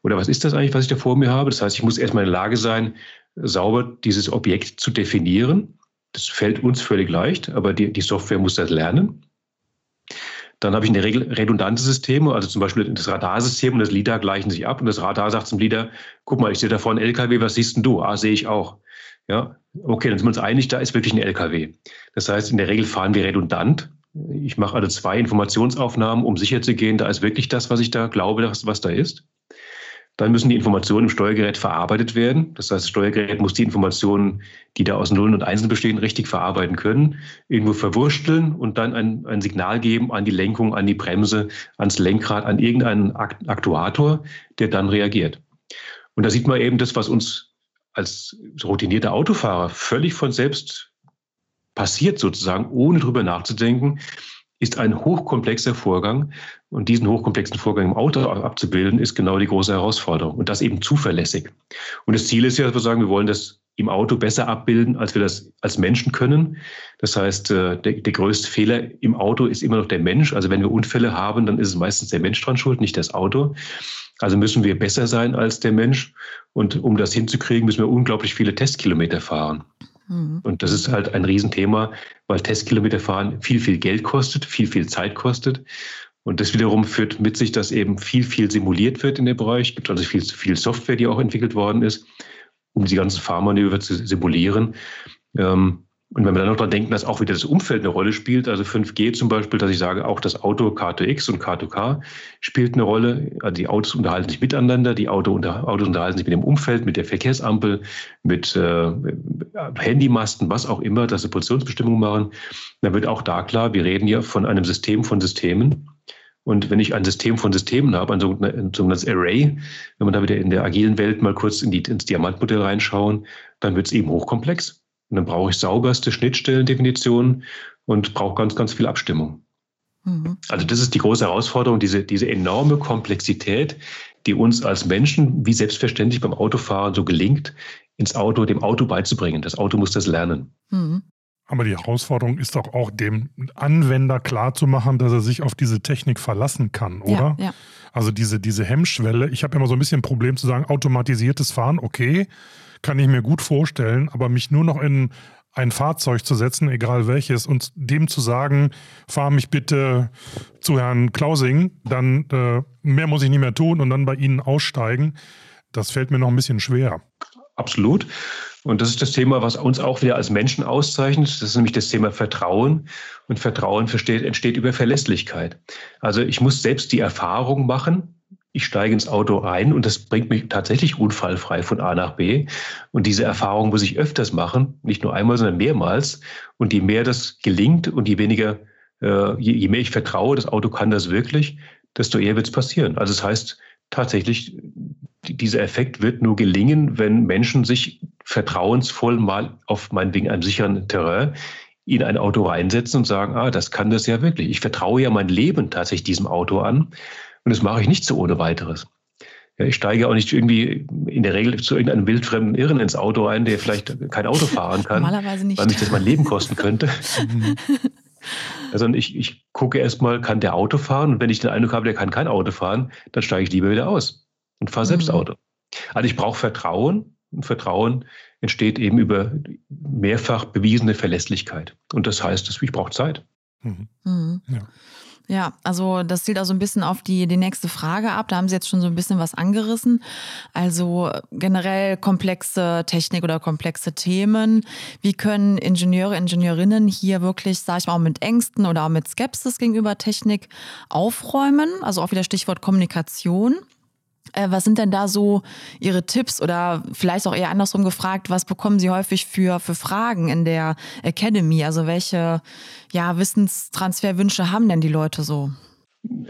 oder was ist das eigentlich, was ich da vor mir habe? Das heißt, ich muss erstmal in der Lage sein, sauber dieses Objekt zu definieren. Das fällt uns völlig leicht, aber die, die Software muss das lernen. Dann habe ich in der Regel redundante Systeme, also zum Beispiel das Radarsystem und das LIDAR gleichen sich ab und das Radar sagt zum LIDAR, guck mal, ich sehe da vorne einen LKW, was siehst denn du? Ah, sehe ich auch. Ja, okay, dann sind wir uns einig, da ist wirklich ein LKW. Das heißt, in der Regel fahren wir redundant. Ich mache also zwei Informationsaufnahmen, um sicher zu gehen, da ist wirklich das, was ich da glaube, was da ist. Dann müssen die Informationen im Steuergerät verarbeitet werden. Das heißt, das Steuergerät muss die Informationen, die da aus Nullen und Einsen bestehen, richtig verarbeiten können, irgendwo verwursteln und dann ein, ein Signal geben an die Lenkung, an die Bremse, ans Lenkrad, an irgendeinen Aktuator, der dann reagiert. Und da sieht man eben das, was uns als routinierter Autofahrer völlig von selbst passiert sozusagen, ohne drüber nachzudenken, ist ein hochkomplexer Vorgang. Und diesen hochkomplexen Vorgang im Auto abzubilden, ist genau die große Herausforderung. Und das eben zuverlässig. Und das Ziel ist ja, dass wir sagen, wir wollen das im Auto besser abbilden, als wir das als Menschen können. Das heißt, äh, der, der größte Fehler im Auto ist immer noch der Mensch. Also wenn wir Unfälle haben, dann ist es meistens der Mensch dran schuld, nicht das Auto. Also müssen wir besser sein als der Mensch. Und um das hinzukriegen, müssen wir unglaublich viele Testkilometer fahren. Mhm. Und das ist halt ein Riesenthema, weil Testkilometer fahren viel, viel Geld kostet, viel, viel Zeit kostet. Und das wiederum führt mit sich, dass eben viel, viel simuliert wird in dem Bereich. Es gibt also viel, viel Software, die auch entwickelt worden ist, um die ganzen Fahrmanöver zu simulieren. Ähm, und wenn wir dann noch daran denken, dass auch wieder das Umfeld eine Rolle spielt, also 5G zum Beispiel, dass ich sage, auch das Auto K2X und K2K spielt eine Rolle. Also die Autos unterhalten sich miteinander, die Auto unter, Autos unterhalten sich mit dem Umfeld, mit der Verkehrsampel, mit äh, Handymasten, was auch immer, dass sie Positionsbestimmungen machen. Dann wird auch da klar, wir reden hier von einem System von Systemen. Und wenn ich ein System von Systemen habe, ein sogenanntes Array, wenn man da wieder in der agilen Welt mal kurz in die, ins Diamantmodell reinschauen, dann wird es eben hochkomplex. Und dann brauche ich sauberste Schnittstellendefinitionen und brauche ganz, ganz viel Abstimmung. Mhm. Also das ist die große Herausforderung, diese, diese enorme Komplexität, die uns als Menschen, wie selbstverständlich beim Autofahren so gelingt, ins Auto, dem Auto beizubringen. Das Auto muss das lernen. Mhm. Aber die Herausforderung ist doch auch dem Anwender klarzumachen, dass er sich auf diese Technik verlassen kann, oder? Ja, ja. Also diese, diese Hemmschwelle. Ich habe immer so ein bisschen ein Problem zu sagen, automatisiertes Fahren, okay, kann ich mir gut vorstellen, aber mich nur noch in ein Fahrzeug zu setzen, egal welches, und dem zu sagen, fahr mich bitte zu Herrn Klausing, dann äh, mehr muss ich nicht mehr tun und dann bei Ihnen aussteigen, das fällt mir noch ein bisschen schwer. Absolut. Und das ist das Thema, was uns auch wieder als Menschen auszeichnet. Das ist nämlich das Thema Vertrauen. Und Vertrauen versteht, entsteht über Verlässlichkeit. Also ich muss selbst die Erfahrung machen, ich steige ins Auto ein und das bringt mich tatsächlich unfallfrei von A nach B. Und diese Erfahrung muss ich öfters machen, nicht nur einmal, sondern mehrmals. Und je mehr das gelingt und je weniger, äh, je, je mehr ich vertraue, das Auto kann das wirklich, desto eher wird es passieren. Also das heißt tatsächlich, dieser Effekt wird nur gelingen, wenn Menschen sich vertrauensvoll mal auf meinetwegen einem sicheren Terrain in ein Auto reinsetzen und sagen, ah, das kann das ja wirklich. Ich vertraue ja mein Leben tatsächlich diesem Auto an. Und das mache ich nicht so ohne weiteres. Ja, ich steige auch nicht irgendwie in der Regel zu irgendeinem wildfremden Irren ins Auto ein, der vielleicht kein Auto fahren kann, Normalerweise nicht. weil mich das mein Leben kosten könnte. also ich, ich gucke erstmal, kann der Auto fahren? Und wenn ich den Eindruck habe, der kann kein Auto fahren, dann steige ich lieber wieder aus und fahre selbst mhm. Auto. Also ich brauche Vertrauen. Und Vertrauen entsteht eben über mehrfach bewiesene Verlässlichkeit. Und das heißt, ich brauche Zeit. Mhm. Mhm. Ja. Ja, also das zielt auch so ein bisschen auf die, die nächste Frage ab. Da haben Sie jetzt schon so ein bisschen was angerissen. Also generell komplexe Technik oder komplexe Themen. Wie können Ingenieure, Ingenieurinnen hier wirklich, sage ich mal, auch mit Ängsten oder auch mit Skepsis gegenüber Technik aufräumen? Also auch wieder Stichwort Kommunikation. Äh, was sind denn da so Ihre Tipps oder vielleicht auch eher andersrum gefragt, was bekommen Sie häufig für, für Fragen in der Academy? Also welche ja, Wissenstransferwünsche haben denn die Leute so?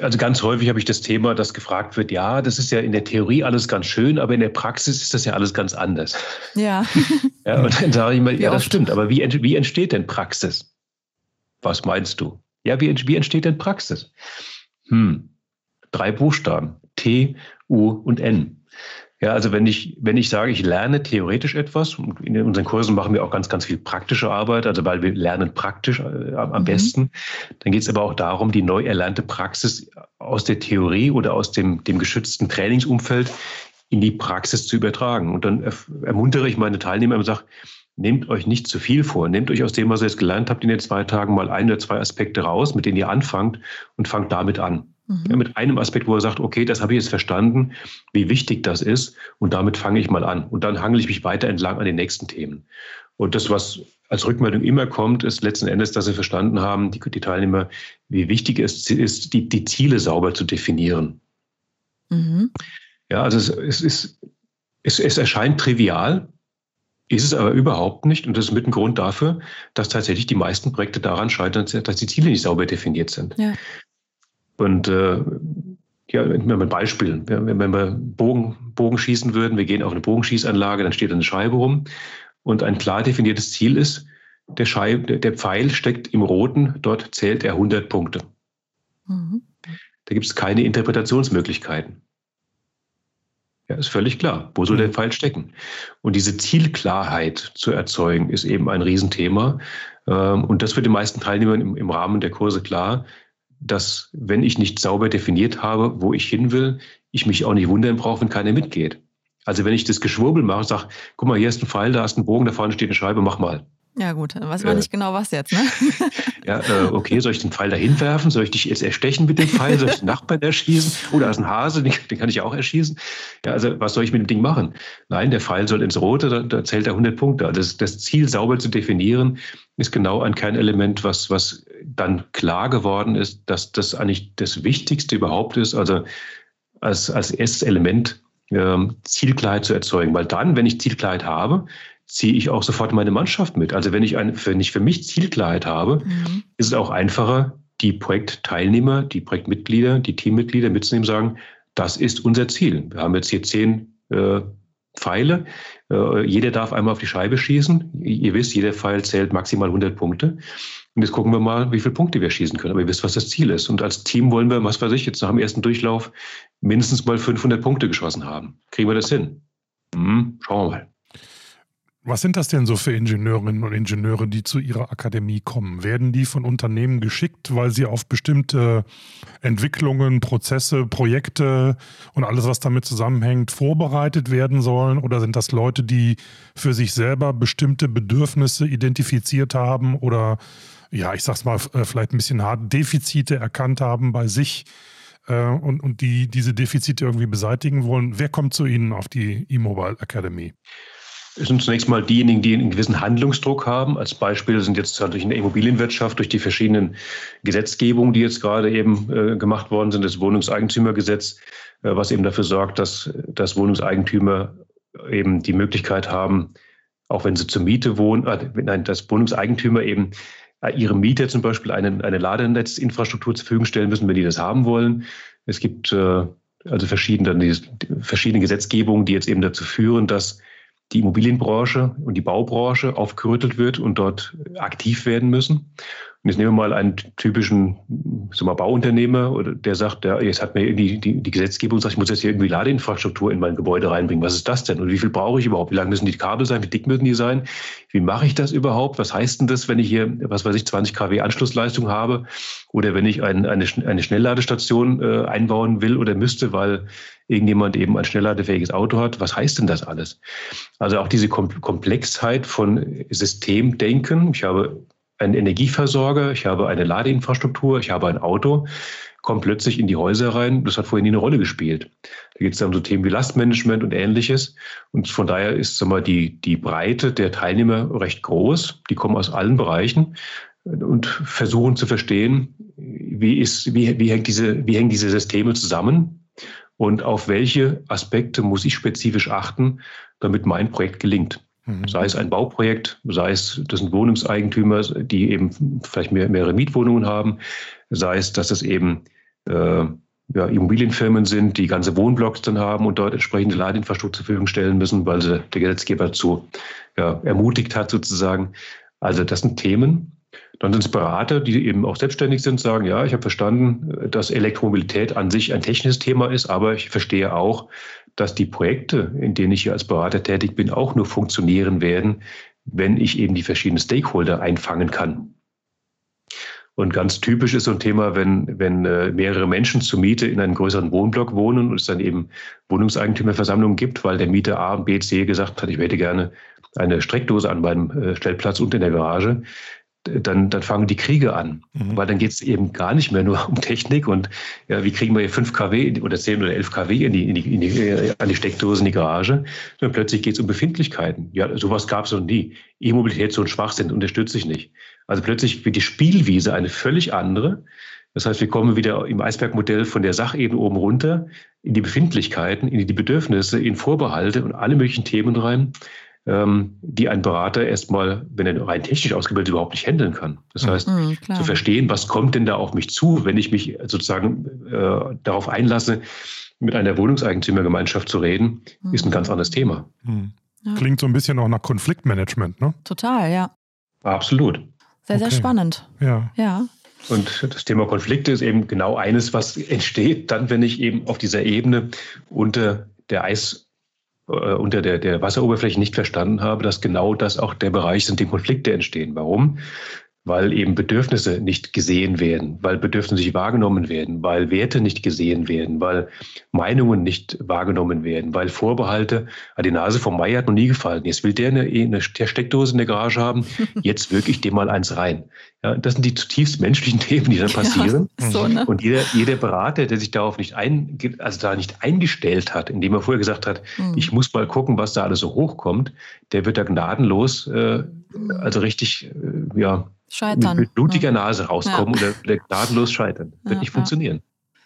Also ganz häufig habe ich das Thema, dass gefragt wird, ja, das ist ja in der Theorie alles ganz schön, aber in der Praxis ist das ja alles ganz anders. Ja. ja und dann sage ich mal, ja, das stimmt, aber wie, wie entsteht denn Praxis? Was meinst du? Ja, wie, wie entsteht denn Praxis? Hm, drei Buchstaben. T, U und N. Ja, also wenn ich, wenn ich sage, ich lerne theoretisch etwas, und in unseren Kursen machen wir auch ganz, ganz viel praktische Arbeit, also weil wir lernen praktisch äh, am mhm. besten, dann geht es aber auch darum, die neu erlernte Praxis aus der Theorie oder aus dem, dem geschützten Trainingsumfeld in die Praxis zu übertragen. Und dann ermuntere ich meine Teilnehmer und sage, nehmt euch nicht zu viel vor. Nehmt euch aus dem, was ihr jetzt gelernt habt in den zwei Tagen, mal ein oder zwei Aspekte raus, mit denen ihr anfangt und fangt damit an. Mhm. Ja, mit einem Aspekt, wo er sagt, okay, das habe ich jetzt verstanden, wie wichtig das ist und damit fange ich mal an. Und dann hangel ich mich weiter entlang an den nächsten Themen. Und das, was als Rückmeldung immer kommt, ist letzten Endes, dass sie verstanden haben, die, die Teilnehmer, wie wichtig es ist, die, die Ziele sauber zu definieren. Mhm. Ja, also es, es, ist, es, es erscheint trivial, ist es aber überhaupt nicht. Und das ist mit ein Grund dafür, dass tatsächlich die meisten Projekte daran scheitern, dass die Ziele nicht sauber definiert sind. Ja. Und äh, ja, mit Beispielen. Wenn, wenn wir Bogen, Bogen schießen würden, wir gehen auf eine Bogenschießanlage, dann steht eine Scheibe rum. Und ein klar definiertes Ziel ist, der, Scheibe, der Pfeil steckt im Roten, dort zählt er 100 Punkte. Mhm. Da gibt es keine Interpretationsmöglichkeiten. Ja, ist völlig klar. Wo soll der mhm. Pfeil stecken? Und diese Zielklarheit zu erzeugen, ist eben ein Riesenthema. Ähm, und das wird den meisten Teilnehmern im Rahmen der Kurse klar, dass wenn ich nicht sauber definiert habe, wo ich hin will, ich mich auch nicht wundern brauche, wenn keiner mitgeht. Also wenn ich das Geschwurbel mache, sage, guck mal, hier ist ein Pfeil, da ist ein Bogen, da vorne steht eine Scheibe, mach mal. Ja gut, dann weiß man äh, nicht genau, was jetzt, ne? ja, äh, okay, soll ich den Pfeil dahin werfen? Soll ich dich jetzt erstechen mit dem Pfeil? Soll ich den Nachbarn erschießen? Oder ist ein Hase, den, den, kann ich auch erschießen. Ja, also was soll ich mit dem Ding machen? Nein, der Pfeil soll ins Rote, da, da zählt er 100 Punkte. Also das, das Ziel sauber zu definieren, ist genau ein Kernelement, was, was dann klar geworden ist, dass das eigentlich das Wichtigste überhaupt ist. Also als, als erstes Element ähm, Zielklarheit zu erzeugen. Weil dann, wenn ich Zielklarheit habe, ziehe ich auch sofort meine Mannschaft mit. Also wenn ich, ein, wenn ich für mich Zielklarheit habe, mhm. ist es auch einfacher, die Projektteilnehmer, die Projektmitglieder, die Teammitglieder mitzunehmen, sagen, das ist unser Ziel. Wir haben jetzt hier zehn äh, Pfeile. Äh, jeder darf einmal auf die Scheibe schießen. Ihr wisst, jeder Pfeil zählt maximal 100 Punkte. Und jetzt gucken wir mal, wie viele Punkte wir schießen können. Aber ihr wisst, was das Ziel ist. Und als Team wollen wir, was weiß ich, jetzt nach dem ersten Durchlauf mindestens mal 500 Punkte geschossen haben. Kriegen wir das hin? Hm, schauen wir mal. Was sind das denn so für Ingenieurinnen und Ingenieure, die zu Ihrer Akademie kommen? Werden die von Unternehmen geschickt, weil sie auf bestimmte Entwicklungen, Prozesse, Projekte und alles, was damit zusammenhängt, vorbereitet werden sollen? Oder sind das Leute, die für sich selber bestimmte Bedürfnisse identifiziert haben oder, ja, ich sag's mal äh, vielleicht ein bisschen hart, Defizite erkannt haben bei sich äh, und, und die diese Defizite irgendwie beseitigen wollen? Wer kommt zu Ihnen auf die E-Mobile Academy? Es sind zunächst mal diejenigen, die einen gewissen Handlungsdruck haben. Als Beispiel sind jetzt natürlich in der Immobilienwirtschaft durch die verschiedenen Gesetzgebungen, die jetzt gerade eben äh, gemacht worden sind, das Wohnungseigentümergesetz, äh, was eben dafür sorgt, dass, dass Wohnungseigentümer eben die Möglichkeit haben, auch wenn sie zur Miete wohnen, äh, nein, dass Wohnungseigentümer eben äh, ihre Mieter zum Beispiel eine, eine Ladenetzinfrastruktur zur Verfügung stellen müssen, wenn die das haben wollen. Es gibt äh, also verschiedene, verschiedene Gesetzgebungen, die jetzt eben dazu führen, dass die Immobilienbranche und die Baubranche aufgerüttelt wird und dort aktiv werden müssen. Und jetzt nehmen wir mal einen typischen sagen Bauunternehmer, oder der sagt, ja, jetzt hat mir irgendwie die, die Gesetzgebung sagt, ich muss jetzt hier irgendwie Ladeinfrastruktur in mein Gebäude reinbringen. Was ist das denn? Und wie viel brauche ich überhaupt? Wie lang müssen die Kabel sein? Wie dick müssen die sein? Wie mache ich das überhaupt? Was heißt denn das, wenn ich hier, was weiß ich, 20 kW Anschlussleistung habe? Oder wenn ich ein, eine, eine Schnellladestation äh, einbauen will oder müsste, weil irgendjemand eben ein schnellladefähiges Auto hat. Was heißt denn das alles? Also auch diese Komplexheit von Systemdenken. Ich habe einen Energieversorger, ich habe eine Ladeinfrastruktur, ich habe ein Auto, kommt plötzlich in die Häuser rein. Das hat vorher nie eine Rolle gespielt. Da geht es dann um so Themen wie Lastmanagement und ähnliches. Und von daher ist sag mal, die, die Breite der Teilnehmer recht groß. Die kommen aus allen Bereichen und versuchen zu verstehen, wie, ist, wie, wie, hängt diese, wie hängen diese Systeme zusammen und auf welche Aspekte muss ich spezifisch achten, damit mein Projekt gelingt. Mhm. Sei es ein Bauprojekt, sei es, das sind Wohnungseigentümer, die eben vielleicht mehr, mehrere Mietwohnungen haben, sei es, dass es eben äh, ja, Immobilienfirmen sind, die ganze Wohnblocks dann haben und dort entsprechende Ladeinfrastruktur zur Verfügung stellen müssen, weil sie der Gesetzgeber dazu ja, ermutigt hat sozusagen. Also das sind Themen. Dann sind es Berater, die eben auch selbstständig sind, sagen, ja, ich habe verstanden, dass Elektromobilität an sich ein technisches Thema ist, aber ich verstehe auch, dass die Projekte, in denen ich hier als Berater tätig bin, auch nur funktionieren werden, wenn ich eben die verschiedenen Stakeholder einfangen kann. Und ganz typisch ist so ein Thema, wenn, wenn äh, mehrere Menschen zur Miete in einem größeren Wohnblock wohnen und es dann eben Wohnungseigentümerversammlungen gibt, weil der Mieter A, B, C gesagt hat, ich hätte gerne eine Steckdose an meinem äh, Stellplatz und in der Garage, dann, dann fangen die Kriege an. Mhm. Weil dann geht es eben gar nicht mehr nur um Technik und ja, wie kriegen wir hier 5 kW oder 10 oder 11 kW in die, in die, in die, äh, an die Steckdose in die Garage, sondern plötzlich geht es um Befindlichkeiten. Ja, sowas gab es noch nie. E-Mobilität so ein Schwachsinn, unterstütze ich nicht. Also plötzlich wird die Spielwiese eine völlig andere. Das heißt, wir kommen wieder im Eisbergmodell von der Sachebene oben runter in die Befindlichkeiten, in die Bedürfnisse, in Vorbehalte und alle möglichen Themen rein ähm, die ein Berater erstmal, wenn er rein technisch ausgebildet überhaupt nicht handeln kann. Das mhm. heißt, mhm, zu verstehen, was kommt denn da auf mich zu, wenn ich mich sozusagen äh, darauf einlasse, mit einer Wohnungseigentümergemeinschaft zu reden, mhm. ist ein ganz anderes Thema. Mhm. Ja. Klingt so ein bisschen auch nach Konfliktmanagement, ne? Total, ja. Absolut. Sehr, sehr okay. spannend. Ja. Ja. Und das Thema Konflikte ist eben genau eines, was entsteht, dann, wenn ich eben auf dieser Ebene unter der Eis unter der, der Wasseroberfläche nicht verstanden habe, dass genau das auch der Bereich sind, in dem Konflikte entstehen. Warum? Weil eben Bedürfnisse nicht gesehen werden, weil Bedürfnisse nicht wahrgenommen werden, weil Werte nicht gesehen werden, weil Meinungen nicht wahrgenommen werden, weil Vorbehalte, die Nase vom Mai hat noch nie gefallen. Jetzt will der eine, eine Steckdose in der Garage haben, jetzt wirklich dem mal eins rein. Ja, das sind die zutiefst menschlichen Themen, die dann passieren. Ja, so, ne? Und jeder, jeder Berater, der sich darauf nicht ein, also da nicht eingestellt hat, indem er vorher gesagt hat, mhm. ich muss mal gucken, was da alles so hochkommt, der wird da gnadenlos, äh, also richtig, äh, ja, Scheitern. mit blutiger Nase rauskommen ja. oder, oder gnadenlos scheitern. Wird ja, nicht funktionieren.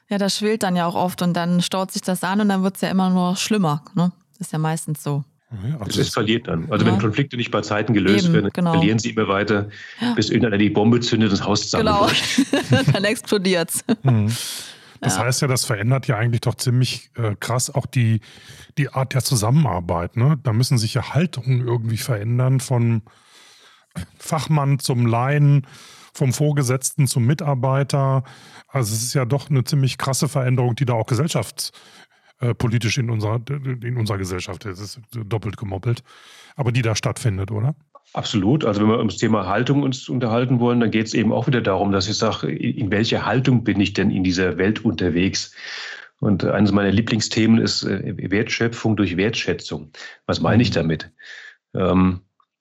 Ja, das schwillt dann ja auch oft und dann staut sich das an und dann wird es ja immer nur schlimmer. Ne? ist ja meistens so. Ja, also es eskaliert dann. Also ja. wenn Konflikte nicht bei Zeiten gelöst Eben, werden, genau. verlieren sie immer weiter, ja. bis irgendeiner die Bombe zündet, das Haus zusammenbricht. Genau, dann explodiert es. Mhm. Das ja. heißt ja, das verändert ja eigentlich doch ziemlich äh, krass auch die, die Art der Zusammenarbeit. Ne? Da müssen sich ja Haltungen irgendwie verändern von Fachmann zum Laien, vom Vorgesetzten zum Mitarbeiter. Also es ist ja doch eine ziemlich krasse Veränderung, die da auch gesellschaftspolitisch äh, in unserer, in unserer Gesellschaft, das ist doppelt gemoppelt, aber die da stattfindet, oder? Absolut. Also wenn wir ums Thema Haltung uns unterhalten wollen, dann geht es eben auch wieder darum, dass ich sage, in welcher Haltung bin ich denn in dieser Welt unterwegs? Und eines meiner Lieblingsthemen ist äh, Wertschöpfung durch Wertschätzung. Was meine ich mhm. damit? Ähm,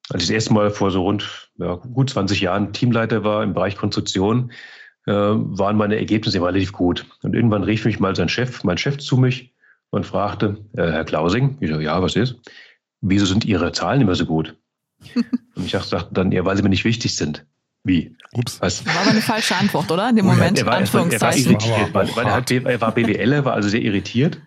als ich das erste Mal vor so rund ja, gut 20 Jahren Teamleiter war im Bereich Konstruktion, äh, waren meine Ergebnisse immer relativ gut. Und irgendwann rief mich mal sein Chef, mein Chef zu mich und fragte, äh, Herr Klausing, ich so, ja, was ist? Wieso sind Ihre Zahlen immer so gut? Und ich dachte dann, ja, weil sie mir nicht wichtig sind. Wie? Ups. Was? War aber eine falsche Antwort, oder? In dem Moment, er war, Anführungszeichen. Er war, irritiert, weil, weil er, hat, er war BWLer, war also sehr irritiert.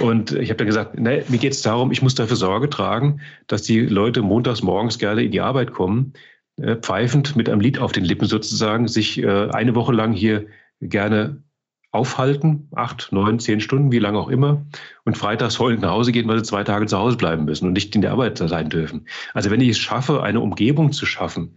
Und ich habe dann gesagt, ne, mir geht es darum, ich muss dafür Sorge tragen, dass die Leute montags morgens gerne in die Arbeit kommen, äh, pfeifend mit einem Lied auf den Lippen sozusagen, sich äh, eine Woche lang hier gerne aufhalten, acht, neun, zehn Stunden, wie lange auch immer, und freitags heulend nach Hause gehen, weil sie zwei Tage zu Hause bleiben müssen und nicht in der Arbeit sein dürfen. Also wenn ich es schaffe, eine Umgebung zu schaffen,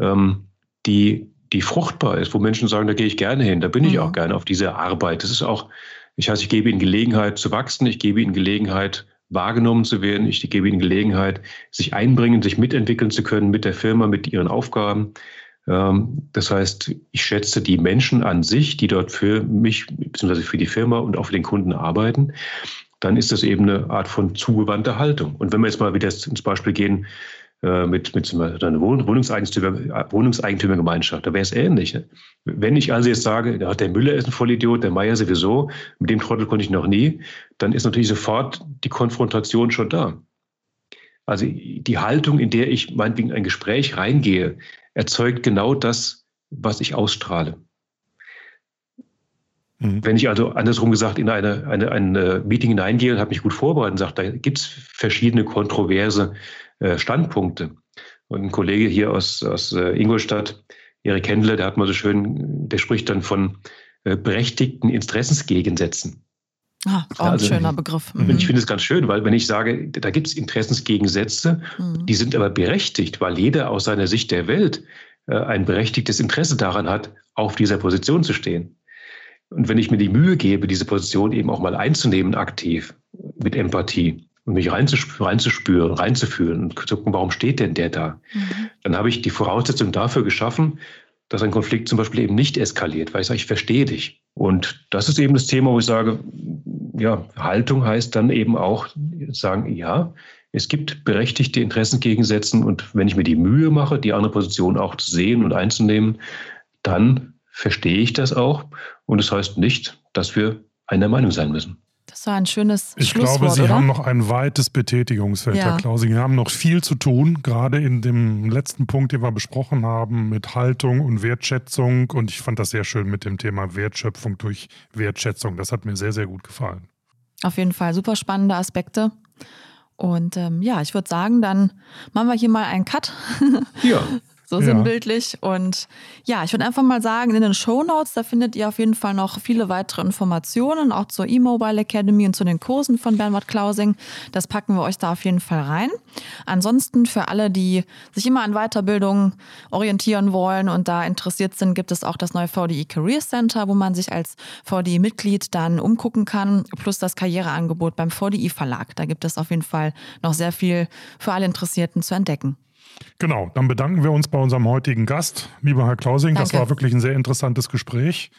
ähm, die, die fruchtbar ist, wo Menschen sagen, da gehe ich gerne hin, da bin mhm. ich auch gerne auf diese Arbeit. Das ist auch, ich heiße, ich gebe ihnen Gelegenheit zu wachsen, ich gebe ihnen Gelegenheit, wahrgenommen zu werden, ich gebe ihnen Gelegenheit, sich einbringen, sich mitentwickeln zu können mit der Firma, mit ihren Aufgaben. Ähm, das heißt, ich schätze die Menschen an sich, die dort für mich bzw. für die Firma und auch für den Kunden arbeiten, dann ist das eben eine Art von zugewandter Haltung. Und wenn wir jetzt mal wieder ins Beispiel gehen äh, mit, mit einer Wohnungseigentümer, Wohnungseigentümergemeinschaft, da wäre es ähnlich. Ne? Wenn ich also jetzt sage, der Müller ist ein Vollidiot, der Meier sowieso, mit dem Trottel konnte ich noch nie, dann ist natürlich sofort die Konfrontation schon da. Also die Haltung, in der ich meinetwegen ein Gespräch reingehe, erzeugt genau das, was ich ausstrahle. Mhm. Wenn ich also andersrum gesagt in eine, eine, ein Meeting hineingehe und habe mich gut vorbereitet und sage, da gibt es verschiedene kontroverse äh, Standpunkte. Und ein Kollege hier aus, aus äh, Ingolstadt, Erik Händler, der hat mal so schön, der spricht dann von äh, berechtigten Interessensgegensätzen. Ah, auch ein also, schöner Begriff. Mhm. Ich finde es ganz schön, weil wenn ich sage, da gibt es Interessensgegensätze, mhm. die sind aber berechtigt, weil jeder aus seiner Sicht der Welt äh, ein berechtigtes Interesse daran hat, auf dieser Position zu stehen. Und wenn ich mir die Mühe gebe, diese Position eben auch mal einzunehmen, aktiv, mit Empathie und mich reinzuspüren, reinzufühlen und zu gucken, warum steht denn der da, mhm. dann habe ich die Voraussetzung dafür geschaffen, dass ein Konflikt zum Beispiel eben nicht eskaliert, weil ich sage, ich verstehe dich. Und das ist eben das Thema, wo ich sage, ja, Haltung heißt dann eben auch sagen, ja, es gibt berechtigte Interessengegensätze und wenn ich mir die Mühe mache, die andere Position auch zu sehen und einzunehmen, dann verstehe ich das auch. Und es das heißt nicht, dass wir einer Meinung sein müssen. Das war ein schönes Ich glaube, Sie oder? haben noch ein weites Betätigungsfeld, ja. Herr Klausing. Sie haben noch viel zu tun, gerade in dem letzten Punkt, den wir besprochen haben, mit Haltung und Wertschätzung. Und ich fand das sehr schön mit dem Thema Wertschöpfung durch Wertschätzung. Das hat mir sehr, sehr gut gefallen. Auf jeden Fall super spannende Aspekte. Und ähm, ja, ich würde sagen, dann machen wir hier mal einen Cut. Ja. so ja. sinnbildlich. Und ja, ich würde einfach mal sagen, in den Show Notes, da findet ihr auf jeden Fall noch viele weitere Informationen, auch zur E-Mobile Academy und zu den Kursen von Bernhard Klausing. Das packen wir euch da auf jeden Fall rein. Ansonsten für alle, die sich immer an Weiterbildung orientieren wollen und da interessiert sind, gibt es auch das neue VDI Career Center, wo man sich als VDI-Mitglied dann umgucken kann, plus das Karriereangebot beim VDI Verlag. Da gibt es auf jeden Fall noch sehr viel für alle Interessierten zu entdecken. Genau, dann bedanken wir uns bei unserem heutigen Gast, lieber Herr Klausing. Danke. Das war wirklich ein sehr interessantes Gespräch.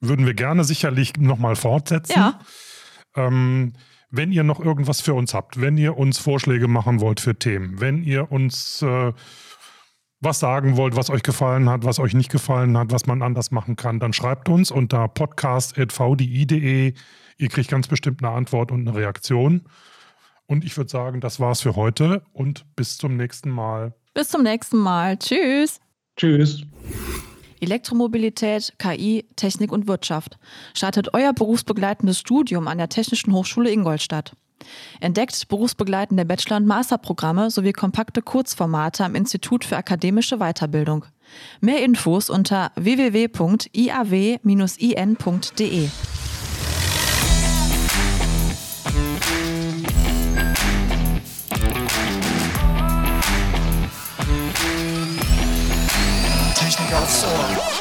Würden wir gerne sicherlich nochmal fortsetzen. Ja. Ähm, wenn ihr noch irgendwas für uns habt, wenn ihr uns Vorschläge machen wollt für Themen, wenn ihr uns äh, was sagen wollt, was euch gefallen hat, was euch nicht gefallen hat, was man anders machen kann, dann schreibt uns unter podcast.vdi.de. Ihr kriegt ganz bestimmt eine Antwort und eine Reaktion. Und ich würde sagen, das war's für heute und bis zum nächsten Mal. Bis zum nächsten Mal. Tschüss. Tschüss. Elektromobilität, KI, Technik und Wirtschaft. Startet euer berufsbegleitendes Studium an der Technischen Hochschule Ingolstadt. Entdeckt berufsbegleitende Bachelor- und Masterprogramme sowie kompakte Kurzformate am Institut für akademische Weiterbildung. Mehr Infos unter www.iaw-in.de. Technik aufs Ohr.